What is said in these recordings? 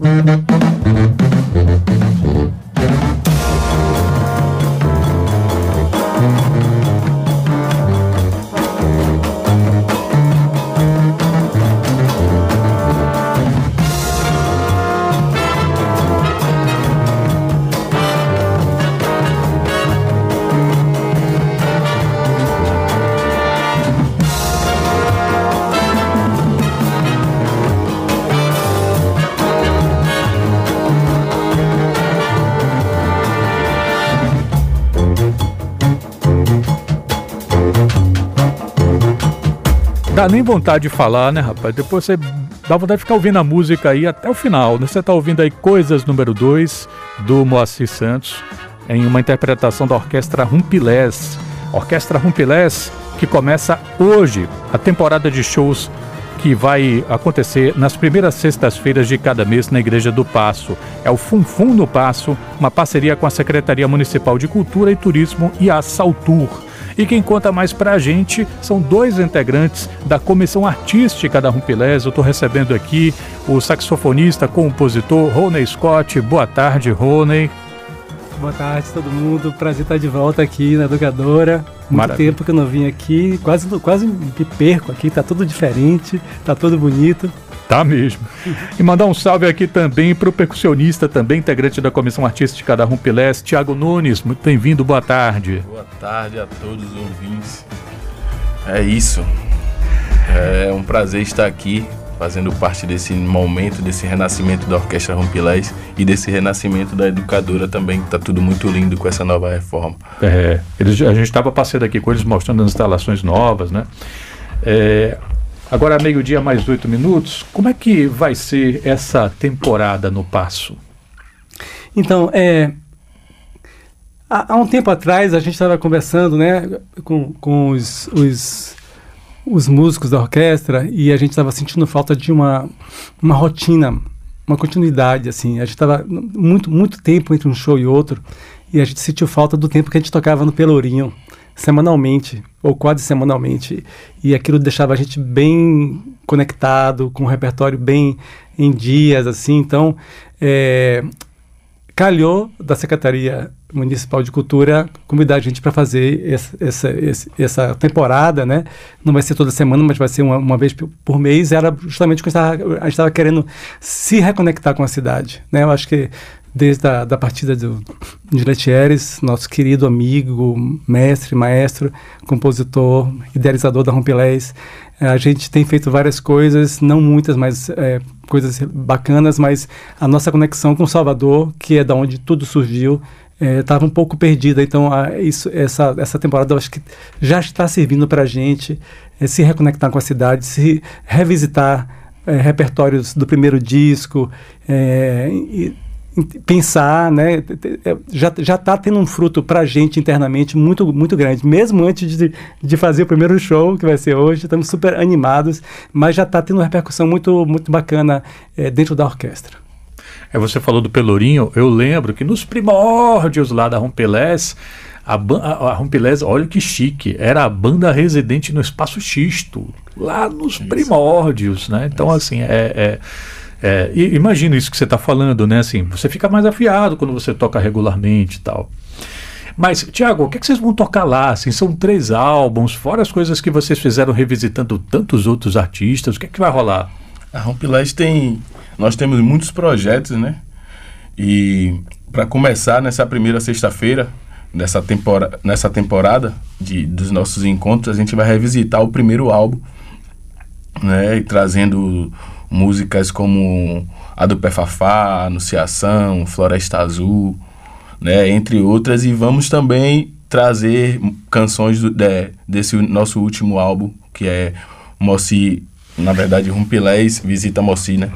Música Dá nem vontade de falar, né, rapaz? Depois você dá vontade de ficar ouvindo a música aí até o final. Né? Você tá ouvindo aí Coisas número 2 do Moacir Santos, em uma interpretação da Orquestra Rumpilés. Orquestra Rumpilés que começa hoje a temporada de shows que vai acontecer nas primeiras sextas-feiras de cada mês na Igreja do Passo. É o Funfum no Passo, uma parceria com a Secretaria Municipal de Cultura e Turismo e a Saltur. E quem conta mais pra gente são dois integrantes da comissão artística da Rumpilés. Eu estou recebendo aqui o saxofonista, compositor Rony Scott. Boa tarde, Rony. Boa tarde todo mundo. Prazer estar de volta aqui na Educadora. Muito Maravilha. tempo que eu não vim aqui, quase, quase me perco aqui, tá tudo diferente, tá tudo bonito. Tá mesmo. E mandar um salve aqui também para o percussionista, também integrante da Comissão Artística da Rumpilés, Tiago Nunes. Muito bem-vindo, boa tarde. Boa tarde a todos os ouvintes. É isso. É um prazer estar aqui fazendo parte desse momento, desse renascimento da Orquestra Rumpilés e desse renascimento da educadora também, que tá tudo muito lindo com essa nova reforma. É, eles, a gente estava passeando aqui com eles mostrando as instalações novas, né? É, Agora, meio-dia, mais oito minutos. Como é que vai ser essa temporada no Passo? Então, é, há, um tempo atrás a gente estava conversando né, com, com os, os, os, músicos da orquestra e a gente estava sentindo falta de uma, uma rotina, uma continuidade. assim. A gente estava muito, muito tempo entre um show e outro e a gente sentiu falta do tempo que a gente tocava no Pelourinho semanalmente, ou quase semanalmente, e aquilo deixava a gente bem conectado, com um repertório bem em dias, assim, então é, calhou da Secretaria Municipal de Cultura convidar a gente para fazer essa, essa, essa, temporada, né? Não vai ser toda semana, mas vai ser uma, uma vez por mês. Era justamente o que a gente estava querendo se reconectar com a cidade, né? Eu acho que desde a da partida do, de Letieres, nosso querido amigo, mestre, maestro, compositor, idealizador da Rompilés. A gente tem feito várias coisas, não muitas, mas é, coisas bacanas, mas a nossa conexão com Salvador, que é da onde tudo surgiu, estava é, um pouco perdida. Então, a, isso, essa, essa temporada eu acho que já está servindo para a gente é, se reconectar com a cidade, se revisitar é, repertórios do primeiro disco, é, e, pensar, né? É, já já está tendo um fruto para a gente internamente muito muito grande. Mesmo antes de, de fazer o primeiro show que vai ser hoje, estamos super animados, mas já está tendo uma repercussão muito muito bacana é, dentro da orquestra. É, você falou do Pelourinho, eu lembro que nos primórdios lá da Rompelés, a, a, a Rompelés, olha que chique, era a banda residente no Espaço Xisto, lá nos Isso. primórdios, né? Então, Isso. assim, é, é é, imagina isso que você está falando, né? Assim, você fica mais afiado quando você toca regularmente e tal. Mas, Tiago, o que, é que, vocês vão tocar lá? Assim, são três álbuns, fora as coisas que vocês fizeram revisitando tantos outros artistas. O que é que vai rolar? A Rompilés tem. Nós temos muitos projetos, né? E para começar nessa primeira sexta-feira, nessa, tempora, nessa temporada de, dos nossos encontros, a gente vai revisitar o primeiro álbum, né? E trazendo músicas como a do Pé Fafá, Anunciação, Floresta Azul, né, entre outras, e vamos também trazer canções do, de, desse nosso último álbum, que é Moci, na verdade, Rumpilés Visita Moci, né?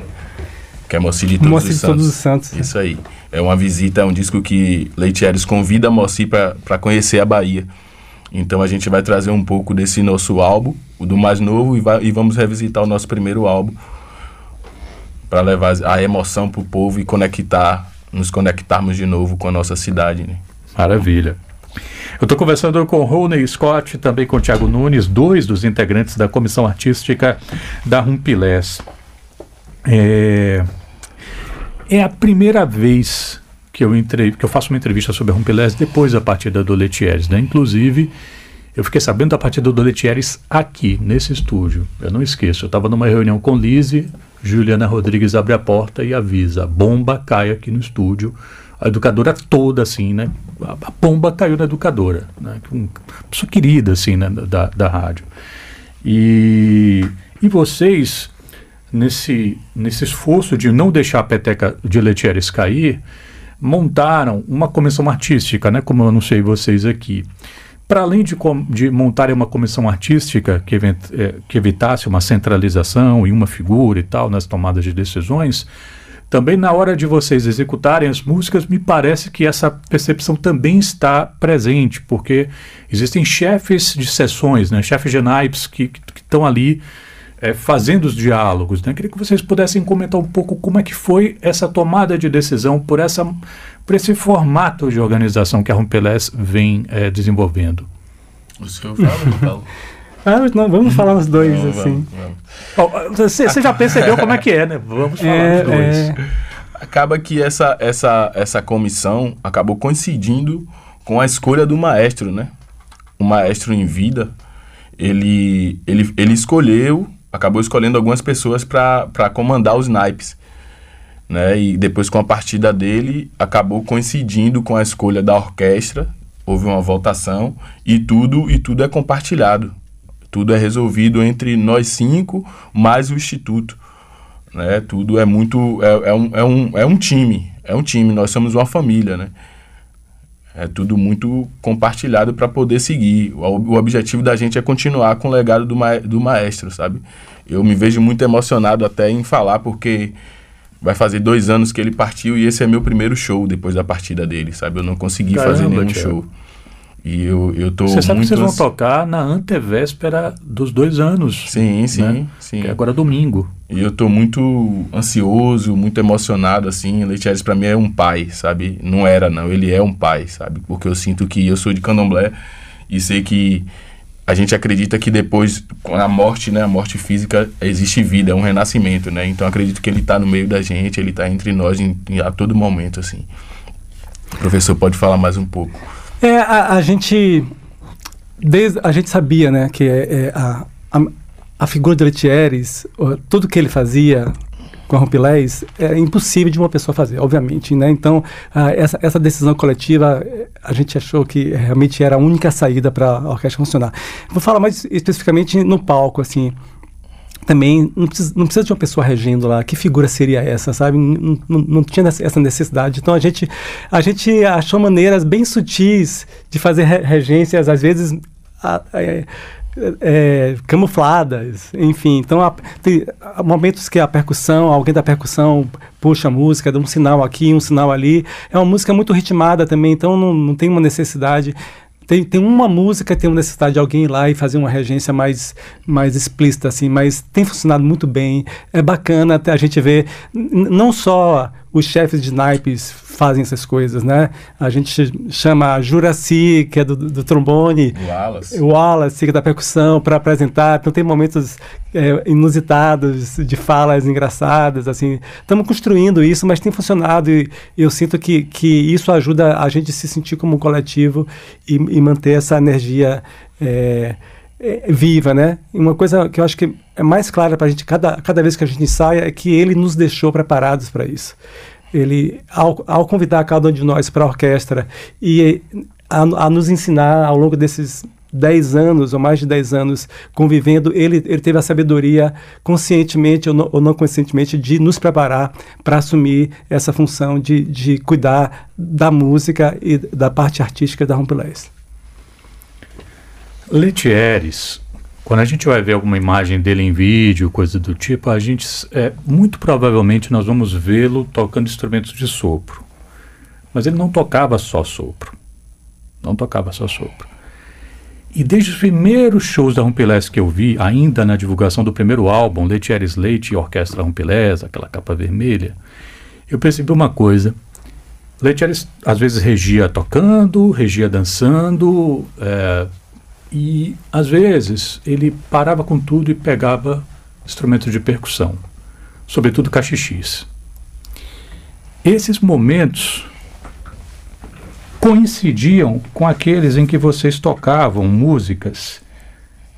Que é Moci de Todos, Moci os, de Santos. Todos os Santos. Isso aí. É uma visita, é um disco que Leitieres convida Moci para conhecer a Bahia. Então a gente vai trazer um pouco desse nosso álbum, o do mais novo, e, vai, e vamos revisitar o nosso primeiro álbum, para levar a emoção para o povo e conectar, nos conectarmos de novo com a nossa cidade. Né? Maravilha. Eu estou conversando com Rony Scott, também com Tiago Nunes, dois dos integrantes da comissão artística da Rumpilés. É... É a primeira vez que eu, entre, que eu faço uma entrevista sobre a Rumpelés depois da partida do Letieres, né? Inclusive, eu fiquei sabendo da partida do Letieres aqui, nesse estúdio. Eu não esqueço. Eu estava numa reunião com Lise, Juliana Rodrigues abre a porta e avisa: bomba cai aqui no estúdio. A educadora toda, assim, né? A bomba caiu na educadora, né? Uma pessoa querida, assim, né? da, da rádio. E, e vocês, nesse, nesse esforço de não deixar a peteca de Letieres cair, montaram uma comissão artística, né? Como eu anunciei vocês aqui para além de, de montarem uma comissão artística que, event, é, que, evitasse uma centralização e uma figura e tal nas tomadas de decisões, também na hora de vocês executarem as músicas, me parece que essa percepção também está presente, porque existem chefes de sessões, né, chefes de naipes que estão ali é, fazendo os diálogos. Né? Queria que vocês pudessem comentar um pouco como é que foi essa tomada de decisão por, essa, por esse formato de organização que a Rumpelés vem é, desenvolvendo. O senhor fala, Paulo? Ah, não, vamos falar os dois, vamos, assim. Vamos, vamos. Você, você, já percebeu como é que é, né? Vamos falar é, os dois. É... Acaba que essa, essa, essa comissão acabou coincidindo com a escolha do maestro, né? O maestro em vida, ele, ele, ele escolheu acabou escolhendo algumas pessoas para comandar os naipes. Né? E depois, com a partida dele, acabou coincidindo com a escolha da orquestra. Houve uma votação e tudo, e tudo é compartilhado. Tudo é resolvido entre nós cinco, mais o Instituto. Né? Tudo é muito. É, é, um, é, um, é um time. É um time. Nós somos uma família. Né? É tudo muito compartilhado para poder seguir. O, o, objetivo da gente é continuar com o legado do, ma do maestro, sabe? Eu me vejo muito emocionado até em falar, porque vai fazer dois anos que ele partiu e esse é meu primeiro show depois da partida dele, sabe? Eu não consegui Caramba, fazer nenhum show. E eu, eu tô Você sabe muito que vocês vão tocar na antevéspera dos dois anos. Sim, sim, né? sim. Que é agora domingo. E eu tô muito ansioso, muito emocionado, assim. Leitieres para mim é um pai, sabe? Não era, não. Ele é um pai, sabe? Porque eu sinto que eu sou de candomblé e sei que a gente acredita que depois, com a morte, né? A morte física, existe vida, é um renascimento, né? Então acredito que ele tá no meio da gente, ele tá entre nós em, em, a todo momento, assim. O professor pode falar mais um pouco. É, a, a gente. Desde, a gente sabia, né, que é, é a, a, a, figura de Letieres, tudo que ele fazia com a Rompilés, é impossível de uma pessoa fazer, obviamente, né? Então, essa, essa decisão coletiva, a gente achou que realmente era a única saída para a orquestra funcionar. Vou falar mais especificamente no palco, assim também não precisa, não precisa de uma pessoa regendo lá. Que figura seria essa, sabe? Não, não, não, tinha essa necessidade. Então a gente, a gente achou maneiras bem sutis de fazer regências, às vezes. A, é, é, camufladas, enfim. Então, há, tem há momentos que a percussão, alguém da percussão puxa a música, dá um sinal aqui, um sinal ali. É uma música muito ritmada também, então não, não tem uma necessidade tem, tem uma música tem uma necessidade de alguém ir lá e fazer uma regência mais, mais explícita, assim, mas tem funcionado muito bem. É bacana a gente ver não só os chefes de naipes fazem essas coisas, né? A gente chama Juraci, que é do, do trombone, Wallace. Wallace, que é da percussão, para apresentar. Então tem momentos é, inusitados, de falas engraçadas, assim. Estamos construindo isso, mas tem funcionado e eu sinto que, que isso ajuda a gente se sentir como um coletivo e, e manter essa energia é, é, viva, né? Uma coisa que eu acho que é mais clara para a gente cada, cada vez que a gente ensaia é que ele nos deixou preparados para isso. Ele, ao, ao convidar cada um de nós para a orquestra e a, a nos ensinar ao longo desses 10 anos ou mais de 10 anos convivendo, ele, ele teve a sabedoria, conscientemente ou não, ou não conscientemente, de nos preparar para assumir essa função de, de cuidar da música e da parte artística da Rompelés. Letieres, quando a gente vai ver alguma imagem dele em vídeo, coisa do tipo, a gente, é, muito provavelmente nós vamos vê-lo tocando instrumentos de sopro. Mas ele não tocava só sopro. Não tocava só sopro. E desde os primeiros shows da Rumpelés que eu vi, ainda na divulgação do primeiro álbum, Letieres Leite e Orquestra Rumpelés, aquela capa vermelha, eu percebi uma coisa. Letieres às vezes regia tocando, regia dançando, é, e às vezes ele parava com tudo e pegava instrumentos de percussão, sobretudo cachixis. esses momentos coincidiam com aqueles em que vocês tocavam músicas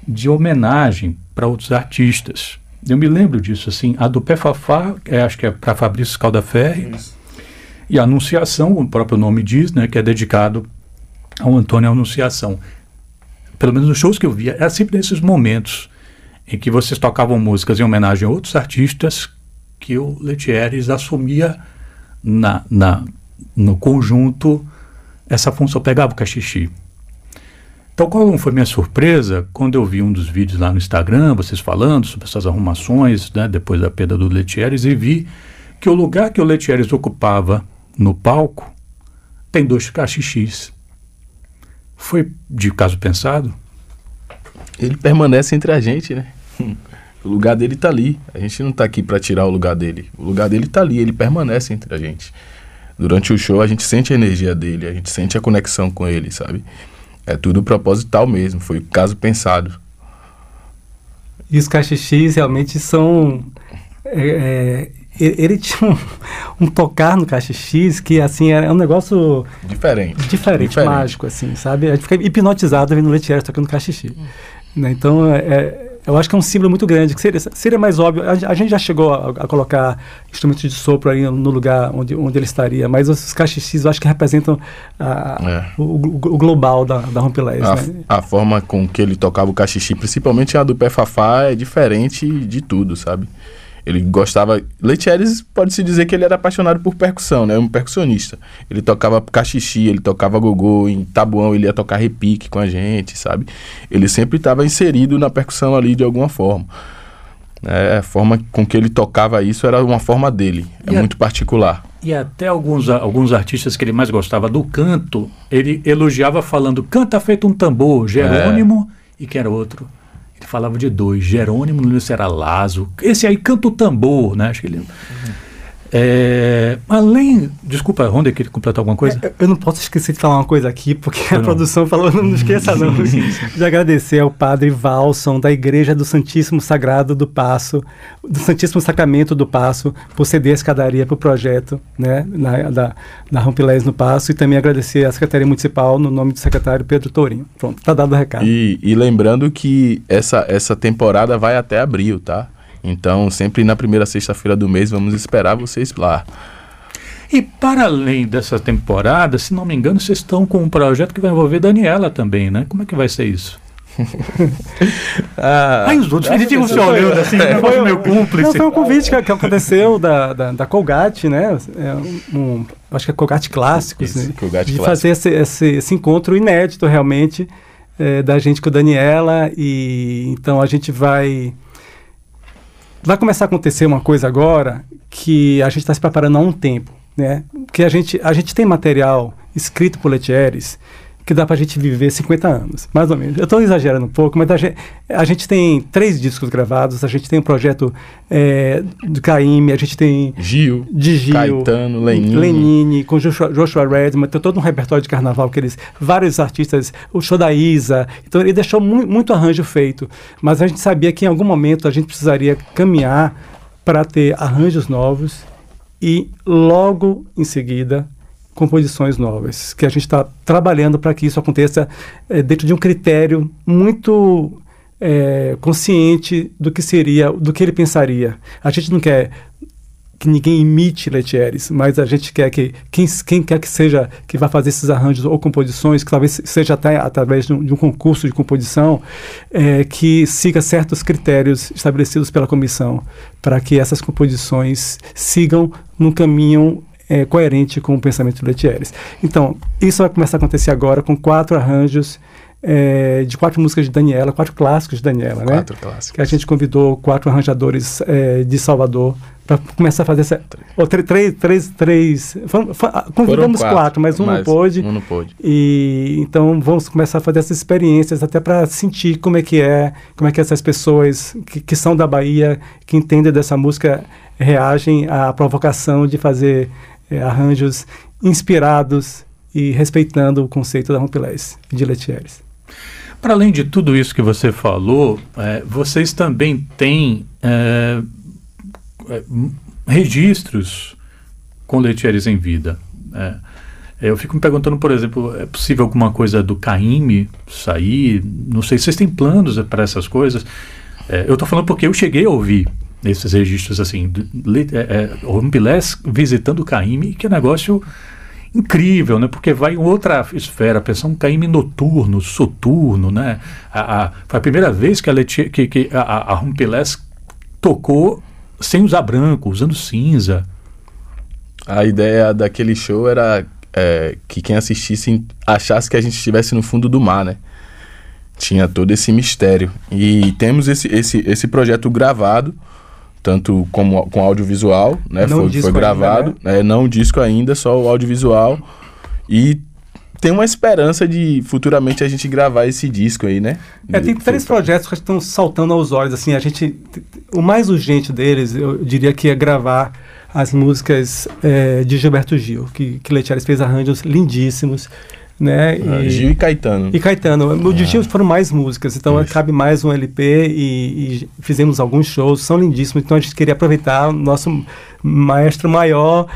de homenagem para outros artistas. Eu me lembro disso, assim, a do Pé Fafá, é, acho que é para Fabrício Caldaferri, e a Anunciação, o próprio nome diz, né, que é dedicado ao Antônio Anunciação. Pelo menos nos shows que eu via, era sempre nesses momentos em que vocês tocavam músicas em homenagem a outros artistas que o Letieres assumia na, na, no conjunto essa função, pegava o cachixi. Então, qual foi minha surpresa quando eu vi um dos vídeos lá no Instagram, vocês falando sobre essas arrumações, né, depois da perda do Letieres, e vi que o lugar que o Letieres ocupava no palco tem dois cachixis. Foi de caso pensado? Ele permanece entre a gente, né? O lugar dele está ali. A gente não está aqui para tirar o lugar dele. O lugar dele está ali, ele permanece entre a gente. Durante o show a gente sente a energia dele, a gente sente a conexão com ele, sabe? É tudo proposital mesmo, foi caso pensado. E os caixixis realmente são. É, é, ele tinha um, um, tocar no cachixis que, assim, é um negócio. Diferente. Diferente, diferente. mágico, assim, sabe? A gente fica hipnotizado vendo o Letieres tocando cachixi. Né? Então, é, eu acho que é um símbolo muito grande, que seria, seria mais óbvio. A, a gente já chegou a, a, colocar instrumentos de sopro aí no lugar onde, onde ele estaria, mas os caixixis eu acho que representam a, é. o, o, o, global da, da Rompilés. A, né? a forma com que ele tocava o cachixi, principalmente a do pé fafá, é diferente de tudo, sabe? Ele gostava. Letieres pode-se dizer que ele era apaixonado por percussão, né? Um percussionista. Ele tocava cachixi, ele tocava gogô, em tabuão ele ia tocar repique com a gente, sabe? Ele sempre estava inserido na percussão ali de alguma forma. É, a forma com que ele tocava isso era uma forma dele, é e muito a, particular. E até alguns, alguns artistas que ele mais gostava do canto, ele elogiava falando: canta feito um tambor, Jerônimo, é. e que era outro falava de dois, Jerônimo Nunes era Lazo, esse aí canta o tambor, né? Acho que ele. Uhum. É, além. Desculpa, Ronda, quer completar alguma coisa? É, eu não posso esquecer de falar uma coisa aqui, porque a produção falou, não esqueça não, de agradecer ao padre Valson, da Igreja do Santíssimo Sagrado do Passo, do Santíssimo Sacramento do Passo, por ceder a escadaria para o projeto né, na, da, da Rompilés no Passo, e também agradecer à Secretaria Municipal, no nome do secretário Pedro Tourinho. Pronto, tá dado o recado. E, e lembrando que essa, essa temporada vai até abril, tá? Então, sempre na primeira sexta-feira do mês, vamos esperar vocês lá. E para além dessa temporada, se não me engano, vocês estão com um projeto que vai envolver Daniela também, né? Como é que vai ser isso? ah, Aí os outros eles ficam se olhando assim, é, foi meu cúmplice. Não, foi um convite que, que aconteceu da, da, da, Colgate, né? É um, um, acho que é Colgate Clássicos, Isso, né? Colgate de fazer esse, esse, esse, encontro inédito realmente é, da gente com a Daniela. E então a gente vai vai começar a acontecer uma coisa agora que a gente está se preparando há um tempo, né? Porque a gente, a gente tem material escrito por Letieres que dá para a gente viver 50 anos, mais ou menos. Eu estou exagerando um pouco, mas a gente, a gente, tem três discos gravados, a gente tem um projeto é, do Caíme, a gente tem... Gil, de Gil Caetano, Lenine. Lenine, com Joshua, Joshua Redman, tem todo um repertório de carnaval que eles... Vários artistas, o show da Isa, então ele deixou mu muito arranjo feito, mas a gente sabia que em algum momento a gente precisaria caminhar para ter arranjos novos e logo em seguida composições novas, que a gente está trabalhando para que isso aconteça é, dentro de um critério muito é, consciente do que seria, do que ele pensaria. A gente não quer que ninguém imite Letieres, mas a gente quer que quem, quem quer que seja que vá fazer esses arranjos ou composições, que talvez seja até através de um, de um concurso de composição, é, que siga certos critérios estabelecidos pela comissão, para que essas composições sigam num caminho é, coerente com o pensamento de Letieres. Então, isso vai começar a acontecer agora com quatro arranjos é, de quatro músicas de Daniela, quatro clássicos de Daniela, né? Quatro clássicos. Que a gente convidou quatro arranjadores é, de Salvador para começar a fazer essa. Oh, três, três, três, três convidamos quatro, quatro, mas um mas não pôde. Um não pôde. E então vamos começar a fazer essas experiências até para sentir como é que é, como é que essas pessoas que, que são da Bahia, que entendem dessa música, reagem à provocação de fazer é, arranjos inspirados e respeitando o conceito da Rompilés de Letieres. Para além de tudo isso que você falou, é, vocês também têm é, é registros com Letieres em vida. É, eu fico me perguntando, por exemplo, é possível alguma coisa do Caime sair? Não sei se vocês têm planos para essas coisas. É, eu estou falando porque eu cheguei a ouvir esses registros assim, é, é, Rumpilés visitando Caime, que é negócio incrível, né? Porque vai em outra esfera, pensar um Caime noturno, soturno, né? A, a, foi a primeira vez que a, Leti, que, que a, a Rumpilés tocou sem usar branco, usando cinza. A ideia daquele show era é, que quem assistisse achasse que a gente estivesse no fundo do mar, né? Tinha todo esse mistério. E temos esse, esse, esse projeto gravado, tanto como, com audiovisual, né? Não foi, foi gravado. Ainda, né? é, não disco ainda, só o audiovisual. E tem uma esperança de futuramente a gente gravar esse disco aí, né? É, tem três projetos que estão saltando aos olhos, assim, a gente... O mais urgente deles, eu diria que é gravar as músicas é, de Gilberto Gil, que, que Letieres fez arranjos lindíssimos. Né? Ah, e, Gil e Caetano. E Caetano. No ah. de Gil foram mais músicas, então Isso. cabe mais um LP e, e, fizemos alguns shows, são lindíssimos, então a gente queria aproveitar o nosso maestro maior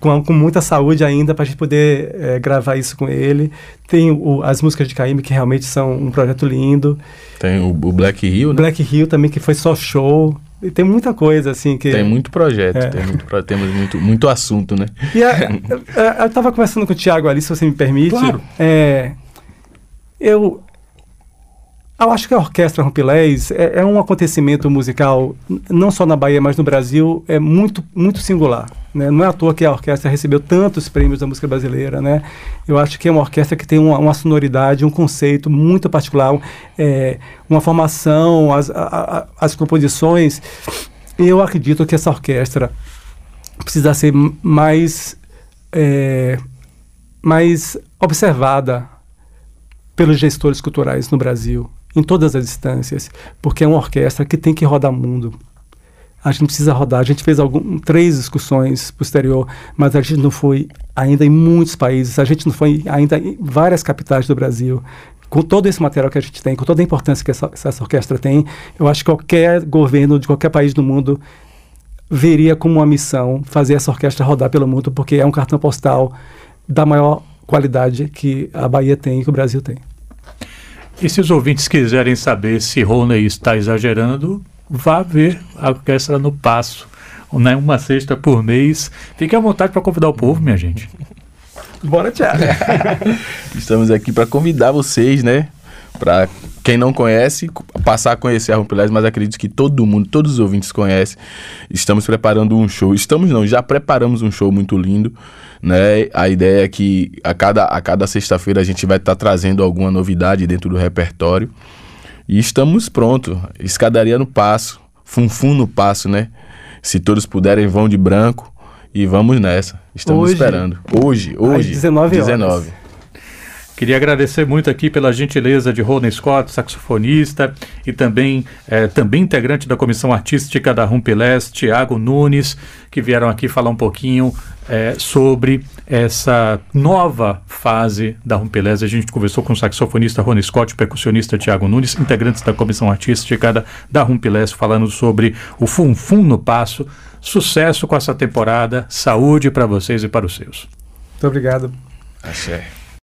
com, com muita saúde ainda para a gente poder é, gravar isso com ele. Tem o, as músicas de Caíme que realmente são um projeto lindo. Tem o, o Black Hill, né? Black Hill também que foi só show. Tem muita coisa, assim, que... Tem muito projeto, é. tem muito, temos muito, muito assunto, né? E a, a, eu estava conversando com o Tiago ali, se você me permite. Claro. É, eu, eu acho que a Orquestra Rumpilés é, é, um acontecimento musical, não só na Bahia, mas no Brasil, é muito, muito singular. Né? Não é à toa que a orquestra recebeu tantos prêmios da música brasileira. Né? Eu acho que é uma orquestra que tem uma, uma sonoridade, um conceito muito particular, é, uma formação, as, a, a, as composições. Eu acredito que essa orquestra precisa ser mais, é, mais observada pelos gestores culturais no Brasil em todas as instâncias, porque é uma orquestra que tem que rodar mundo. A gente precisa rodar. A gente fez algum, três excursões posterior, mas a gente não foi ainda em muitos países. A gente não foi ainda em várias capitais do Brasil. Com todo esse material que a gente tem, com toda a importância que essa, essa orquestra tem, eu acho que qualquer governo de qualquer país do mundo veria como uma missão fazer essa orquestra rodar pelo mundo, porque é um cartão postal da maior qualidade que a Bahia tem e que o Brasil tem. E se os ouvintes quiserem saber se Rony está exagerando, vá ver a orquestra no passo, né? uma sexta por mês. Fique à vontade para convidar o povo, minha gente. Bora, Thiago. Estamos aqui para convidar vocês, né? Para quem não conhece, passar a conhecer a Rompilés, mas acredito que todo mundo, todos os ouvintes conhecem. Estamos preparando um show. Estamos não, já preparamos um show muito lindo, né? A ideia é que a cada, a cada sexta-feira a gente vai estar tá trazendo alguma novidade dentro do repertório. E estamos prontos. Escadaria no passo, funfum no passo, né? Se todos puderem, vão de branco e vamos nessa. Estamos hoje, esperando. Hoje, hoje. Às 19 horas. 19. Queria agradecer muito aqui pela gentileza de Rony Scott, saxofonista, e também, é, também integrante da comissão artística da Rumpelés, Tiago Nunes, que vieram aqui falar um pouquinho é, sobre essa nova fase da Rumpelés. A gente conversou com o saxofonista Rony Scott, percussionista Tiago Nunes, integrantes da comissão artística da, da Rumpelés, falando sobre o Fum Fum no Passo. Sucesso com essa temporada, saúde para vocês e para os seus. Muito obrigado. Axé.